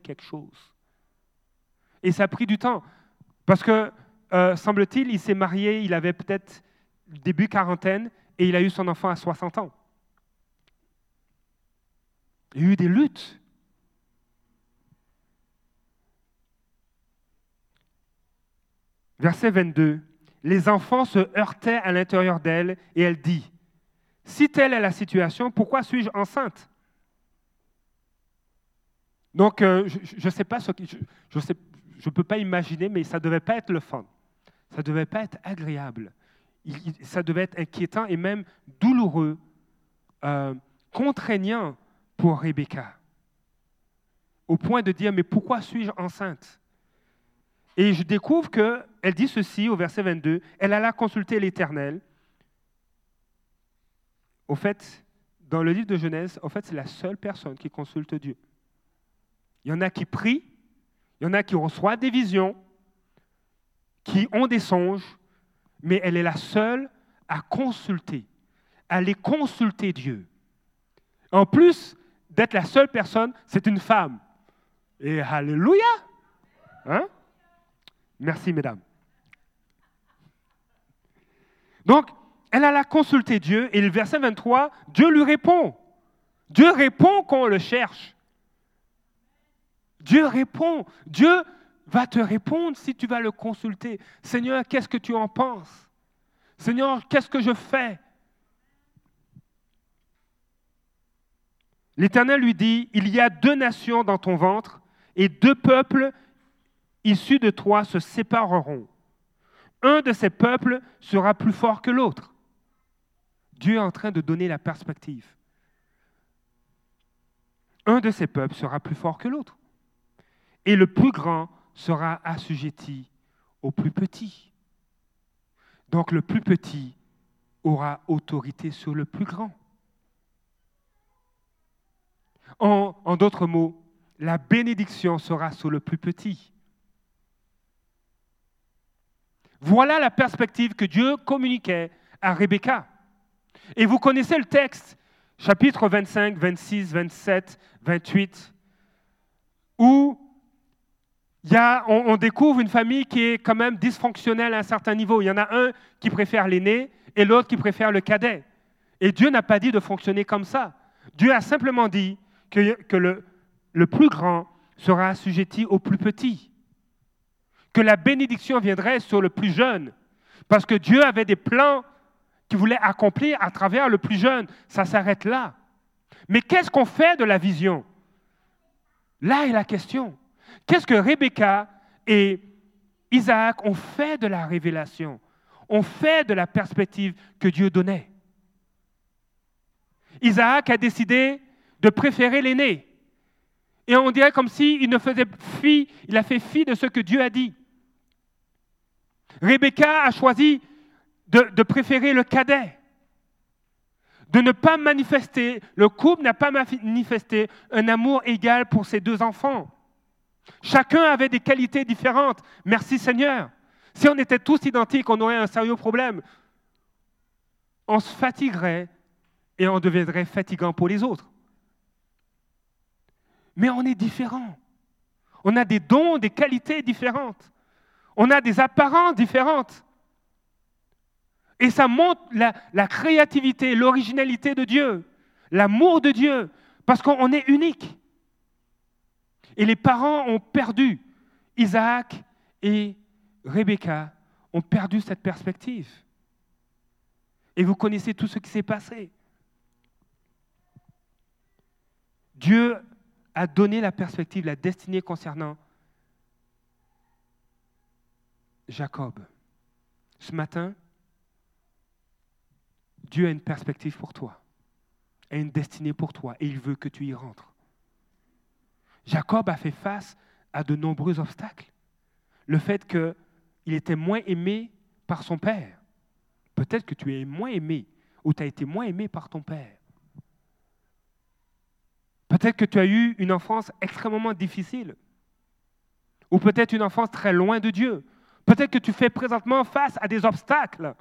quelque chose. Et ça a pris du temps. Parce que, euh, semble-t-il, il s'est marié, il avait peut-être début quarantaine, et il a eu son enfant à 60 ans. Il y a eu des luttes. Verset 22. Les enfants se heurtaient à l'intérieur d'elle et elle dit, si telle est la situation, pourquoi suis-je enceinte? Donc, euh, je ne sais pas ce que... Je ne sais, je peux pas imaginer, mais ça ne devait pas être le fun. Ça ne devait pas être agréable. ça devait être inquiétant et même douloureux, euh, contraignant pour Rebecca. Au point de dire, mais pourquoi suis-je enceinte? Et je découvre qu'elle dit ceci au verset 22, elle alla consulter l'Éternel. Au fait, dans le livre de Genèse, en fait, c'est la seule personne qui consulte Dieu. Il y en a qui prient, il y en a qui reçoivent des visions, qui ont des songes, mais elle est la seule à consulter, à aller consulter Dieu. En plus d'être la seule personne, c'est une femme. Et Alléluia! Hein? Merci, mesdames. Donc, elle alla consulter Dieu et le verset 23, Dieu lui répond. Dieu répond quand on le cherche. Dieu répond. Dieu va te répondre si tu vas le consulter. Seigneur, qu'est-ce que tu en penses? Seigneur, qu'est-ce que je fais? L'Éternel lui dit, il y a deux nations dans ton ventre et deux peuples issus de toi se sépareront. Un de ces peuples sera plus fort que l'autre. Dieu est en train de donner la perspective. Un de ces peuples sera plus fort que l'autre et le plus grand sera assujetti au plus petit. Donc le plus petit aura autorité sur le plus grand. En, d'autres mots, la bénédiction sera sur le plus petit. Voilà la perspective que Dieu communiquait à Rebecca. Et vous connaissez le texte, chapitre 25, 26, 27, 28, où on, découvre une famille qui est quand même dysfonctionnelle à un certain niveau. Il y en a un qui préfère l'aîné et l'autre qui préfère le cadet. Et Dieu n'a pas dit de fonctionner comme ça. Dieu a simplement dit que, le, plus grand sera assujetti au plus petit. Que la bénédiction viendrait sur le plus jeune. Parce que Dieu avait des plans qu'il voulait accomplir à travers le plus jeune. Ça s'arrête là. Mais qu'est-ce qu'on fait de la vision? Là est la question. Qu'est-ce que Rebecca et Isaac ont fait de la révélation, ont fait de la perspective que Dieu donnait? Isaac a décidé de préférer l'aîné. Et on dirait comme s'il ne faisait fi, il a fait fi de ce que Dieu a dit. Rebecca a choisi de, de préférer le cadet, de ne pas manifester, le couple n'a pas manifesté un amour égal pour ses deux enfants. Chacun avait des qualités différentes. Merci Seigneur. Si on était tous identiques, on aurait un sérieux problème. On se fatiguerait et on deviendrait fatigant pour les autres. Mais on est différents. On a des dons, des qualités différentes. On a des apparences différentes. Et ça montre la, la créativité, l'originalité de Dieu, l'amour de Dieu, parce qu'on est unique. Et les parents ont perdu. Isaac et Rebecca ont perdu cette perspective. Et vous connaissez tout ce qui s'est passé. Dieu a donné la perspective, la destinée concernant Jacob. Ce matin, Dieu a une perspective pour toi, a une destinée pour toi, et il veut que tu y rentres. Jacob a fait face à de nombreux obstacles. Le fait qu'il était moins aimé par son père. Peut-être que tu es moins aimé ou tu as été moins aimé par ton père. Peut-être que tu as eu une enfance extrêmement difficile. Ou peut-être une enfance très loin de Dieu. Peut-être que tu fais présentement face à des obstacles.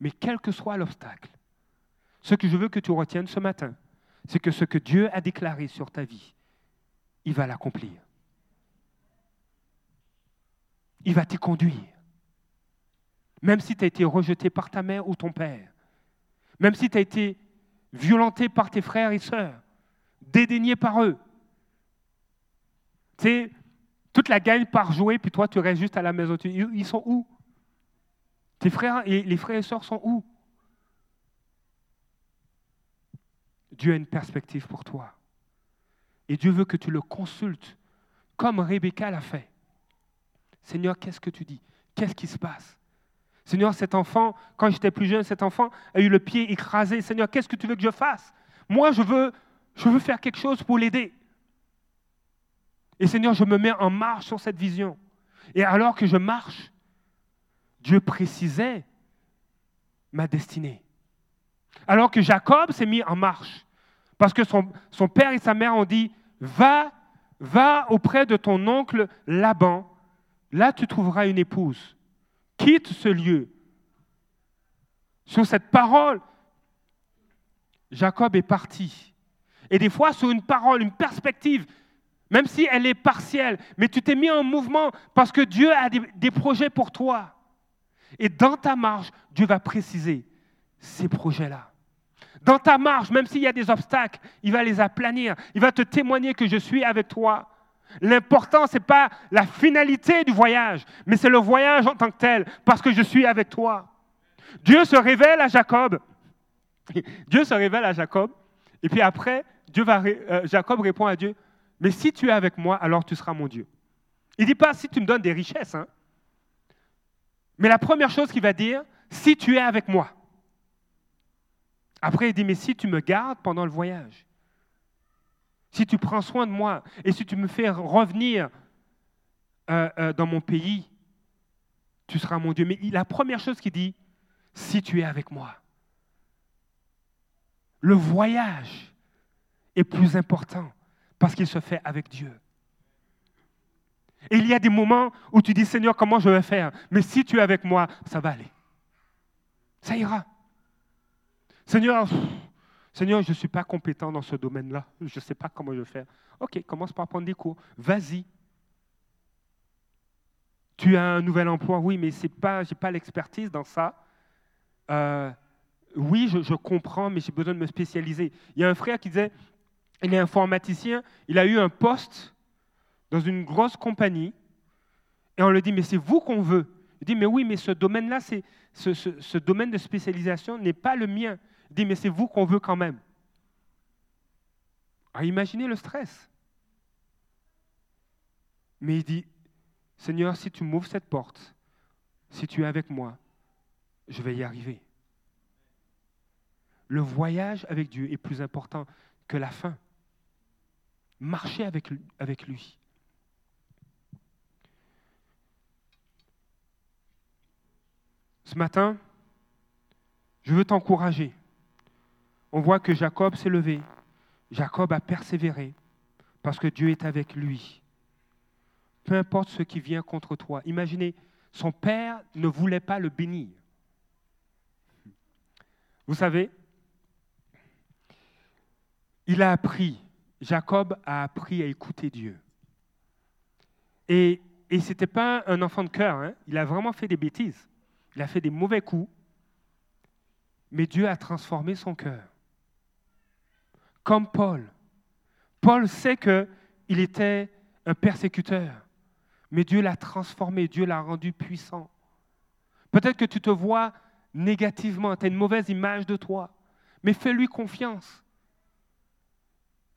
Mais quel que soit l'obstacle, ce que je veux que tu retiennes ce matin, c'est que ce que Dieu a déclaré sur ta vie, il va l'accomplir. Il va t'y conduire. Même si tu as été rejeté par ta mère ou ton père, même si tu as été violenté par tes frères et sœurs, dédaigné par eux. Tu toute la gagne par jouer, puis toi, tu restes juste à la maison. Ils sont où? Tes frères et les frères et sœurs sont où? Dieu a une perspective pour toi. Et Dieu veut que tu le consultes, comme Rebecca l'a fait. Seigneur, qu'est-ce que tu dis? Qu'est-ce qui se passe? Seigneur, cet enfant, quand j'étais plus jeune, cet enfant a eu le pied écrasé. Seigneur, qu'est-ce que tu veux que je fasse? Moi, je veux, je veux faire quelque chose pour l'aider. Et Seigneur, je me mets en marche sur cette vision. Et alors que je marche, Dieu précisait ma destinée. Alors que Jacob s'est mis en marche, parce que son, père et sa mère ont dit, va, va auprès de ton oncle Laban, là tu trouveras une épouse. Quitte ce lieu. Sur cette parole, Jacob est parti. Et des fois, sur une parole, une perspective, même si elle est partielle, mais tu t'es mis en mouvement parce que Dieu a des, des projets pour toi. Et dans ta marche, Dieu va préciser ces projets-là. Dans ta marche, même s'il y a des obstacles, il va les aplanir. Il va te témoigner que je suis avec toi. L'important, ce n'est pas la finalité du voyage, mais c'est le voyage en tant que tel, parce que je suis avec toi. Dieu se révèle à Jacob. Dieu se révèle à Jacob. Et puis après, euh, Jacob répond à Dieu, mais si tu es avec moi, alors tu seras mon Dieu. Il ne dit pas si tu me donnes des richesses. Hein. Mais la première chose qu'il va dire, si tu es avec moi. Après, il dit, mais si tu me gardes pendant le voyage, si tu prends soin de moi et si tu me fais revenir euh, euh, dans mon pays, tu seras mon Dieu. Mais la première chose qu'il dit, si tu es avec moi. Le voyage est plus important parce qu'il se fait avec Dieu. Et il y a des moments où tu dis, Seigneur, comment je vais faire? Mais si tu es avec moi, ça va aller. Ça ira. Seigneur, Seigneur, je ne suis pas compétent dans ce domaine-là. Je ne sais pas comment je vais faire. Ok, commence par prendre des cours. Vas-y. Tu as un nouvel emploi, oui, mais je n'ai pas l'expertise dans ça. Euh, oui, je, comprends, mais j'ai besoin de me spécialiser. Il y a un frère qui disait, il est informaticien, il a eu un poste dans une grosse compagnie, et on lui dit, mais c'est vous qu'on veut. Il dit, mais oui, mais ce domaine-là, ce, ce, domaine de spécialisation n'est pas le mien. Dit, mais c'est vous qu'on veut quand même. Imaginez le stress. Mais il dit, Seigneur, si tu m'ouvres cette porte, si tu es avec moi, je vais y arriver. Le voyage avec Dieu est plus important que la fin. Marcher avec lui. Ce matin, je veux t'encourager. On voit que Jacob s'est levé. Jacob a persévéré parce que Dieu est avec lui. Peu importe ce qui vient contre toi. Imaginez, son père ne voulait pas le bénir. Vous savez, il a appris, Jacob a appris à écouter Dieu. Et, et ce n'était pas un enfant de cœur, hein. il a vraiment fait des bêtises. Il a fait des mauvais coups, mais Dieu a transformé son cœur. Comme Paul. Paul sait qu'il était un persécuteur, mais Dieu l'a transformé, Dieu l'a rendu puissant. Peut-être que tu te vois négativement, tu as une mauvaise image de toi, mais fais-lui confiance.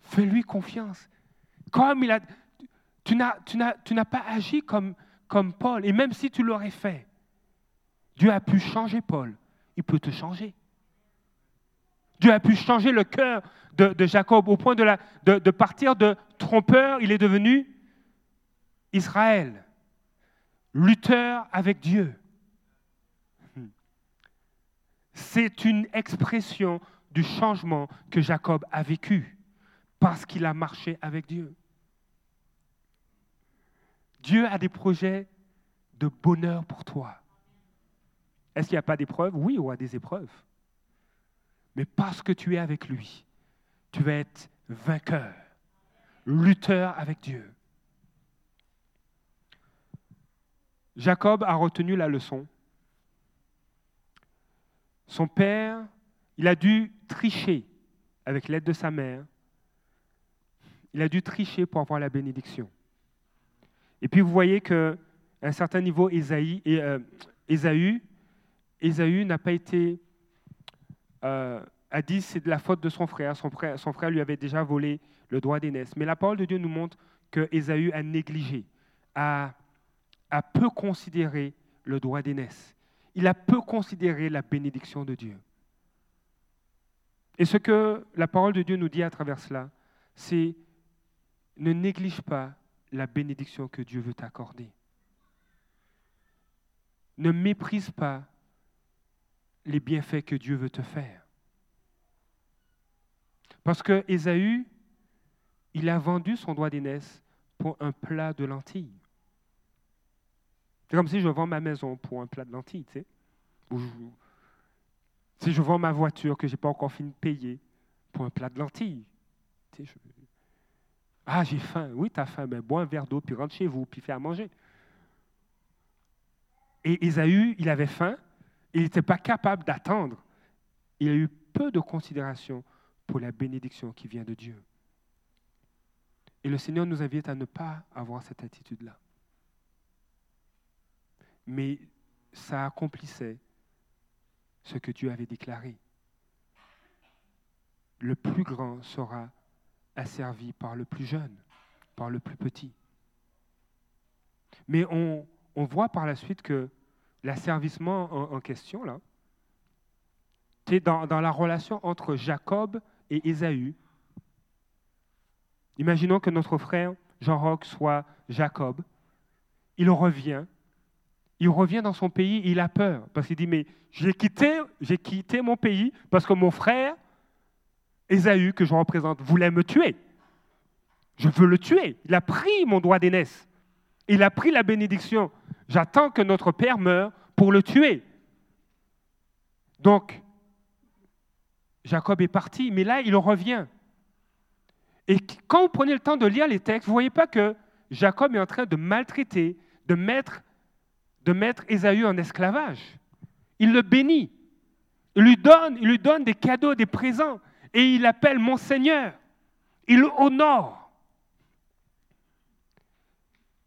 Fais-lui confiance. Comme il tu n'as pas agi comme Paul, et même si tu l'aurais fait, Dieu a pu changer Paul. Il peut te changer. Dieu a pu changer le cœur de, Jacob au point de, partir de trompeur, il est devenu Israël, lutteur avec Dieu. C'est une expression du changement que Jacob a vécu parce qu'il a marché avec Dieu. Dieu a des projets de bonheur pour toi. Est-ce qu'il n'y a pas d'épreuves? Oui, il y a des épreuves. Mais parce que tu es avec lui, tu vas être vainqueur. lutteur avec Dieu. Jacob a retenu la leçon. Son père, il a dû tricher avec l'aide de sa mère. Il a dû tricher pour avoir la bénédiction. Et puis vous voyez qu'à un certain niveau, euh, Ésaü, n'a pas été, euh, a dit c'est de la faute de son frère. Son, frère. lui avait déjà volé le droit d'aînesse. Mais la parole de Dieu nous montre que Ésaü a négligé, a, a peu considéré le droit d'aînesse. Il a peu considéré la bénédiction de Dieu. Et ce que la parole de Dieu nous dit à travers cela, c'est ne néglige pas la bénédiction que Dieu veut t'accorder. Ne méprise pas les bienfaits que Dieu veut te faire. Parce que Ésaü, il a vendu son droit d'aînesse pour un plat de lentilles. C'est comme si je vends ma maison pour un plat de lentilles, tu sais. si je vends ma voiture que je n'ai pas encore fini de payer pour un plat de lentilles. Ah, j'ai faim. Oui, tu as faim, mais bois un verre d'eau, puis rentre chez vous, puis fais à manger. Et Ésaü, il avait faim, il n'était pas capable d'attendre. Il a eu peu de considération pour la bénédiction qui vient de Dieu. Et le Seigneur nous invite à ne pas avoir cette attitude-là. Mais ça accomplissait ce que Dieu avait déclaré. Le plus grand sera asservi par le plus jeune, par le plus petit. Mais on, voit par la suite que l'asservissement en, question, là, dans la relation entre Jacob et Ésaü. Imaginons que notre frère Jean-Roch soit Jacob. Il revient. Il revient dans son pays, il a peur parce qu'il dit mais j'ai quitté, j'ai quitté mon pays parce que mon frère Ésaü, que je représente, voulait me tuer. Je veux le tuer. Il a pris mon droit d'aînesse. Il a pris la bénédiction. J'attends que notre père meure pour le tuer. Donc, Jacob est parti, mais là, il revient. Et quand vous prenez le temps de lire les textes, vous ne voyez pas que Jacob est en train de maltraiter, de mettre, de Ésaü en esclavage. Il le bénit. Il lui donne, il lui donne des cadeaux, des présents et il l'appelle mon Seigneur. Il honore.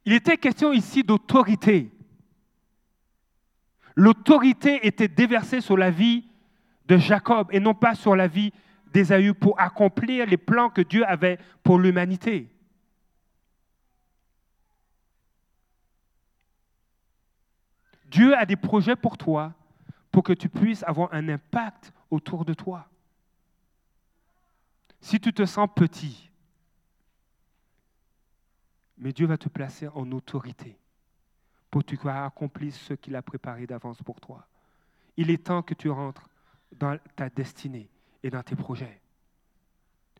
Il était question ici d'autorité. L'autorité était déversée sur la vie de Jacob et non pas sur la vie d'Ésaü pour accomplir les plans que Dieu avait pour l'humanité. Dieu a des projets pour toi pour que tu puisses avoir un impact autour de toi. Si tu te sens petit, mais Dieu va te placer en autorité pour que tu accomplisses ce qu'il a préparé d'avance pour toi. Il est temps que tu rentres dans ta destinée et dans tes projets,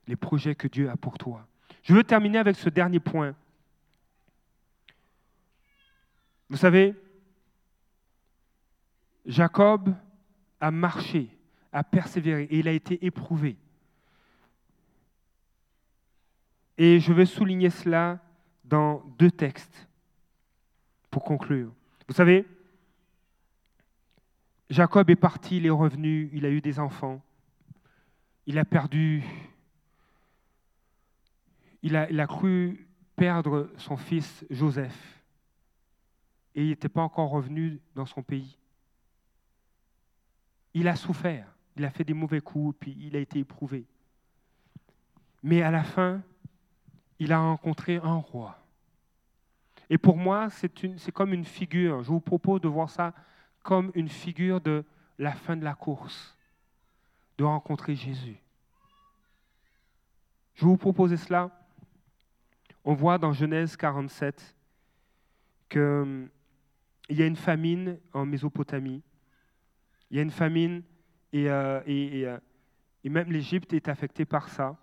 les projets que Dieu a pour toi. Je veux terminer avec ce dernier point. Vous savez, Jacob a marché, a persévéré et il a été éprouvé. Et je vais souligner cela dans deux textes pour conclure. Vous savez, Jacob est parti, il est revenu, il a eu des enfants, il a perdu, il a, il a cru perdre son fils Joseph et il n'était pas encore revenu dans son pays. Il a souffert, il a fait des mauvais coups, puis il a été éprouvé. Mais à la fin, il a rencontré un roi. Et pour moi, c'est comme une figure. Je vous propose de voir ça comme une figure de la fin de la course, de rencontrer Jésus. Je vous propose cela. On voit dans Genèse 47 qu'il hum, y a une famine en Mésopotamie. Il y a une famine et, euh, euh, et même l'Égypte est affectée par ça.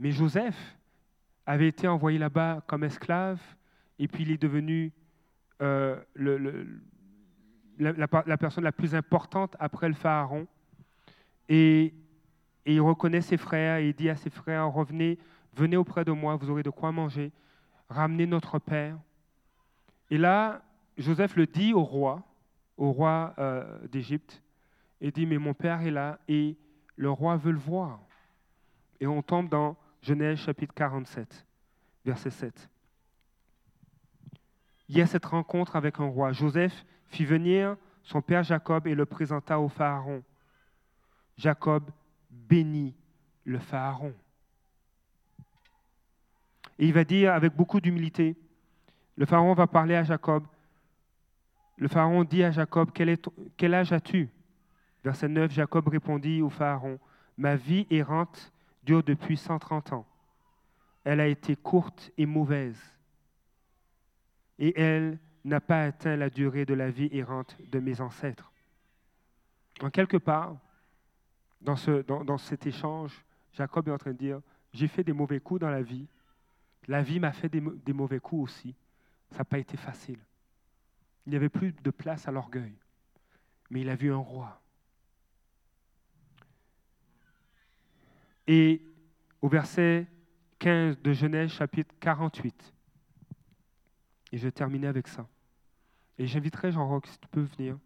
Mais Joseph, avait été envoyé là-bas comme esclave, et puis il est devenu euh, la, personne la plus importante après le pharaon. Et, il reconnaît ses frères, et il dit à ses frères, revenez, venez auprès de moi, vous aurez de quoi manger, ramenez notre Père. Et là, Joseph le dit au roi, au roi euh, d'Égypte, et dit, mais mon Père est là, et le roi veut le voir. Et on tombe dans Genèse chapitre 47, verset 7. Il y a cette rencontre avec un roi. Joseph fit venir son père Jacob et le présenta au Pharaon. Jacob bénit le Pharaon. Et il va dire avec beaucoup d'humilité, le Pharaon va parler à Jacob. Le Pharaon dit à Jacob, quel, âge as-tu? Verset 9, Jacob répondit au Pharaon, Ma vie errante dure depuis 130 ans. Elle a été courte et mauvaise, et elle n'a pas atteint la durée de la vie errante de mes ancêtres. En quelque part, dans, ce, dans, cet échange, Jacob est en train de dire, j'ai fait des mauvais coups dans la vie, la vie m'a fait des, des mauvais coups aussi, ça n'a pas été facile. Il n'y avait plus de place à l'orgueil, mais il a vu un roi. Et au verset 15 de Genèse chapitre 48, et je vais terminer avec ça. Et j'inviterai Jean-Roch, si tu peux venir.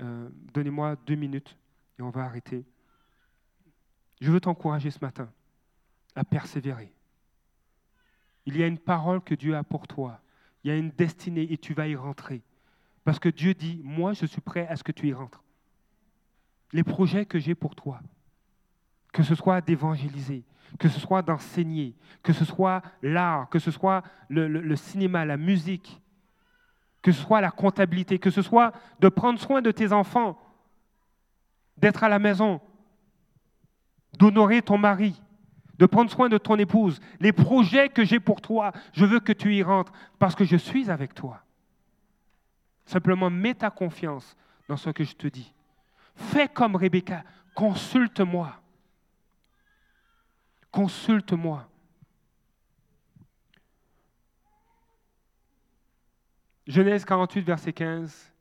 Euh, donnez-moi deux minutes et on va arrêter. Je veux t'encourager ce matin à persévérer. Il y a une parole que Dieu a pour toi. Il y a une destinée et tu vas y rentrer. Parce que Dieu dit, moi je suis prêt à ce que tu y rentres. Les projets que j'ai pour toi, que ce soit d'évangéliser, que ce soit d'enseigner, que ce soit l'art, que ce soit le, cinéma, la musique, que ce soit la comptabilité, que ce soit de prendre soin de tes enfants, d'être à la maison, d'honorer ton mari, de prendre soin de ton épouse. Les projets que j'ai pour toi, je veux que tu y rentres parce que je suis avec toi. Simplement, mets ta confiance dans ce que je te dis. Fais comme Rebecca, consulte-moi. Consulte-moi. Genèse 48, verset 15.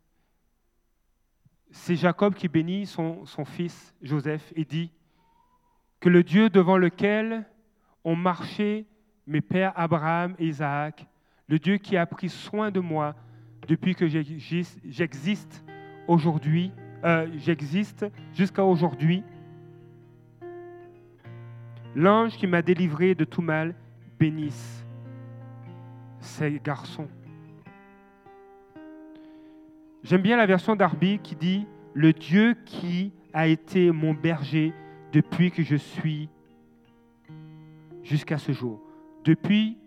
C'est Jacob qui bénit son, fils Joseph et dit que le Dieu devant lequel ont marché mes pères Abraham et Isaac, le Dieu qui a pris soin de moi depuis que j'existe aujourd'hui, euh, j'existe jusqu'à aujourd'hui, L'ange qui m'a délivré de tout mal bénisse ces garçons. J'aime bien la version d'Arby qui dit Le Dieu qui a été mon berger depuis que je suis jusqu'à ce jour. Depuis,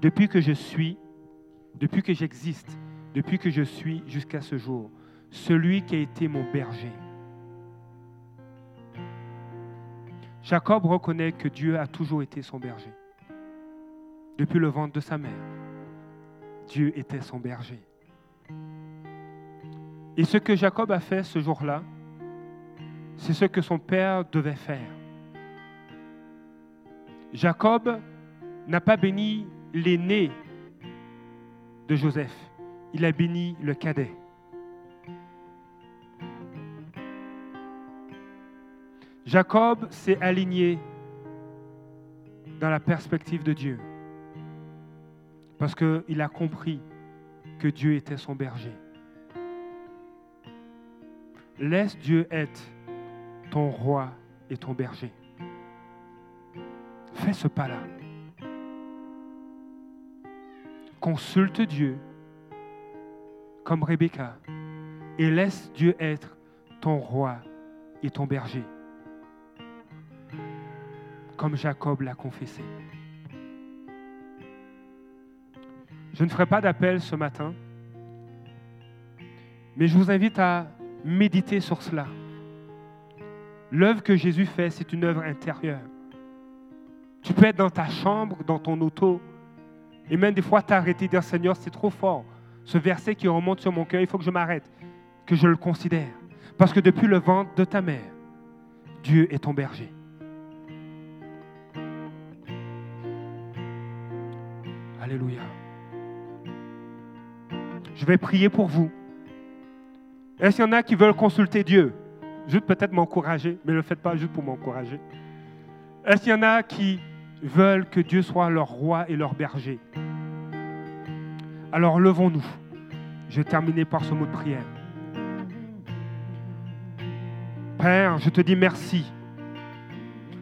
depuis que je suis, depuis que j'existe, depuis que je suis jusqu'à ce jour. Celui qui a été mon berger. Jacob reconnaît que Dieu a toujours été son berger. Depuis le ventre de sa mère, Dieu était son berger. Et ce que Jacob a fait ce jour-là, c'est ce que son père devait faire. Jacob n'a pas béni l'aîné de Joseph, il a béni le cadet. Jacob s'est aligné dans la perspective de Dieu parce qu'il a compris que Dieu était son berger. Laisse Dieu être ton roi et ton berger. Fais ce pas-là. Consulte Dieu comme Rebecca et laisse Dieu être ton roi et ton berger comme Jacob l'a confessé. Je ne ferai pas d'appel ce matin, mais je vous invite à méditer sur cela. L'œuvre que Jésus fait, c'est une œuvre intérieure. Tu peux être dans ta chambre, dans ton auto, et même des fois t'arrêter dire Seigneur, c'est trop fort. Ce verset qui remonte sur mon cœur, il faut que je m'arrête, que je le considère. Parce que depuis le ventre de ta mère, Dieu est ton berger. Je vais prier pour vous. Est-ce qu'il y en a qui veulent consulter Dieu? Juste peut-être m'encourager, mais ne le faites pas juste pour m'encourager. Est-ce qu'il y en a qui veulent que Dieu soit leur roi et leur berger? Alors levons-nous. Je vais terminer par ce mot de prière. Père, je te dis merci.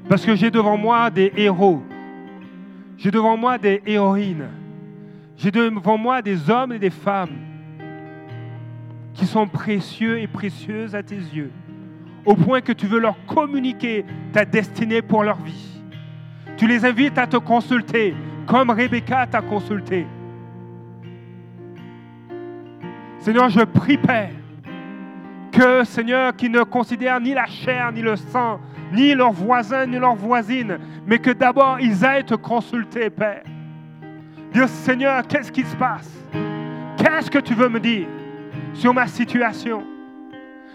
Parce que j'ai devant moi des héros. J'ai devant moi des héroïnes. J'ai devant moi des hommes et des femmes qui sont précieux et précieuses à tes yeux, au point que tu veux leur communiquer ta destinée pour leur vie. Tu les invites à te consulter, comme Rebecca t'a consulté. Seigneur, je prie, Père, que, Seigneur, qui ne considèrent ni la chair, ni le sang, ni leurs voisins, ni leurs voisines, mais que d'abord ils aillent te consulter, Père. Dieu Seigneur, qu'est-ce qui se passe? Qu'est-ce que tu veux me dire? Sur ma situation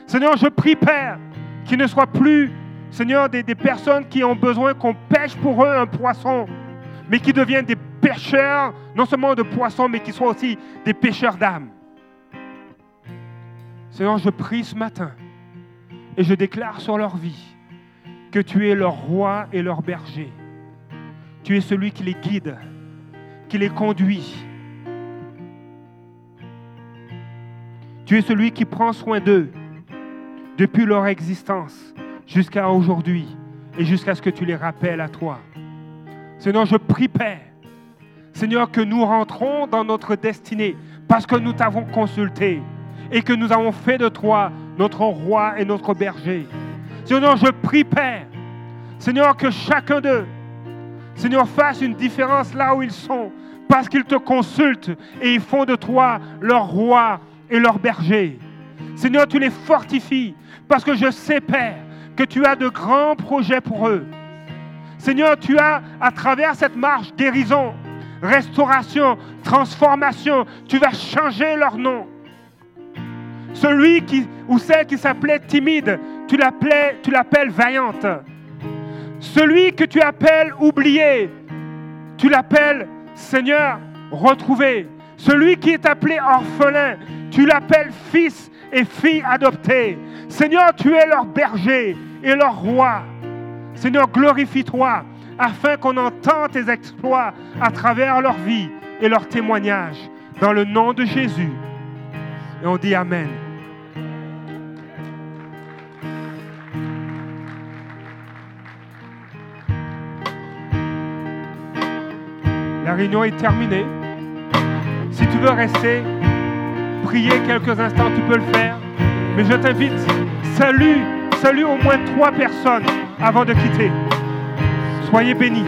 Seigneur, je prie, Père, qu'il ne soit plus, Seigneur, des, des personnes qui ont besoin qu'on pêche pour eux un poisson, mais qui deviennent des pêcheurs, non seulement de poissons, mais qui soient aussi des pêcheurs d'âmes. Seigneur, je prie ce matin et je déclare sur leur vie que tu es leur roi et leur berger. Tu es celui qui les guide, qui les conduit. Tu es celui qui prend soin d'eux depuis leur existence jusqu'à aujourd'hui et jusqu'à ce que tu les rappelles à toi. Seigneur, je prie, Père, Seigneur, que nous rentrons dans notre destinée parce que nous t'avons consulté et que nous avons fait de toi notre roi et notre berger. Seigneur, je prie, Père, Seigneur, que chacun d'eux, Seigneur, fasse une différence là où ils sont, parce qu'ils te consultent et ils font de toi leur roi et leur berger. Seigneur, tu les fortifies, parce que je sais, Père, que tu as de grands projets pour eux. Seigneur, tu as, à travers cette marche, guérison, restauration, transformation, tu vas changer leur nom. Celui qui, ou celle qui s'appelait timide, tu l'appelles vaillante. Celui que tu appelles oublié, tu l'appelles Seigneur retrouvé. Celui qui est appelé orphelin, tu l'appelles fils et fille adoptée. Seigneur, tu es leur berger et leur roi. Seigneur, glorifie-toi afin qu'on entende tes exploits à travers leur vie et leurs témoignages. Dans le nom de Jésus. Et on dit Amen. La réunion est terminée. Si tu veux rester, prier quelques instants, tu peux le faire. Mais je t'invite, salue, salue au moins trois personnes avant de quitter. Soyez bénis.